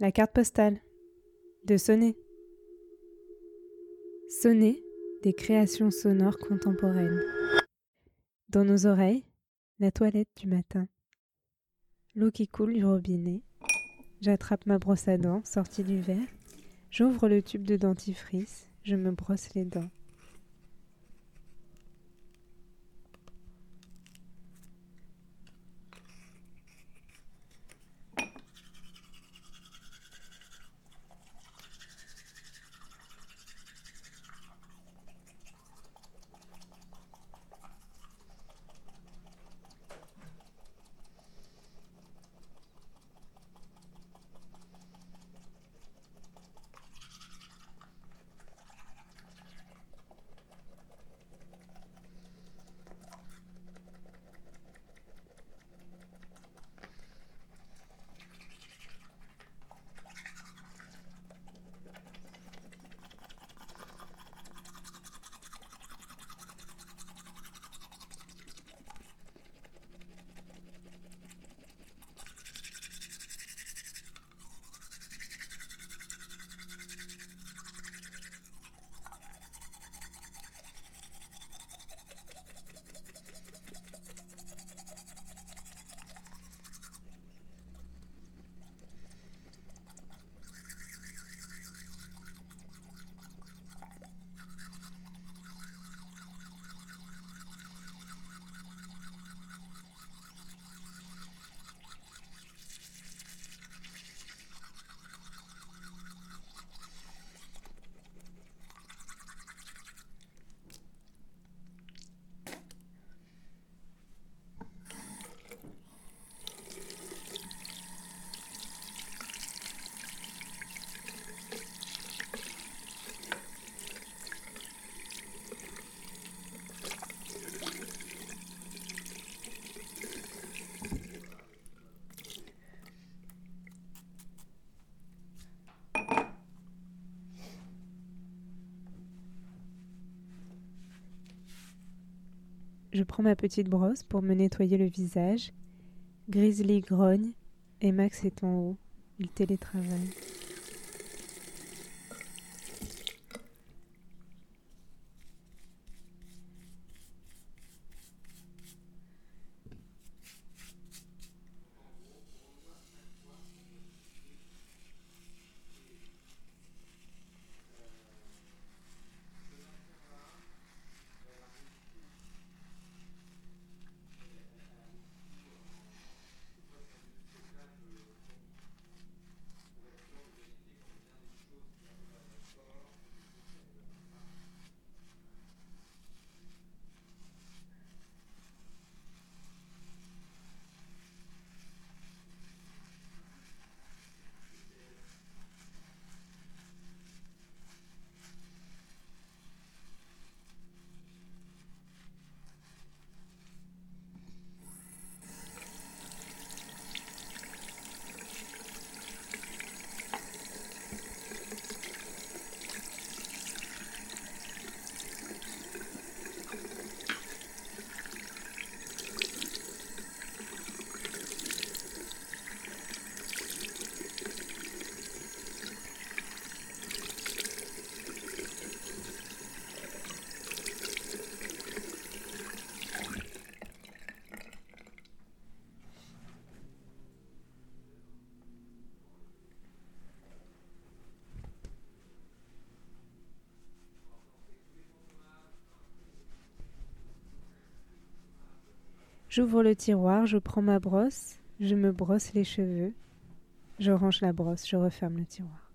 La carte postale. De sonner. Sonner des créations sonores contemporaines. Dans nos oreilles, la toilette du matin. L'eau qui coule du robinet. J'attrape ma brosse à dents sortie du verre. J'ouvre le tube de dentifrice. Je me brosse les dents. Je prends ma petite brosse pour me nettoyer le visage. Grizzly grogne et Max est en haut. Il télétravaille. J'ouvre le tiroir, je prends ma brosse, je me brosse les cheveux, je range la brosse, je referme le tiroir.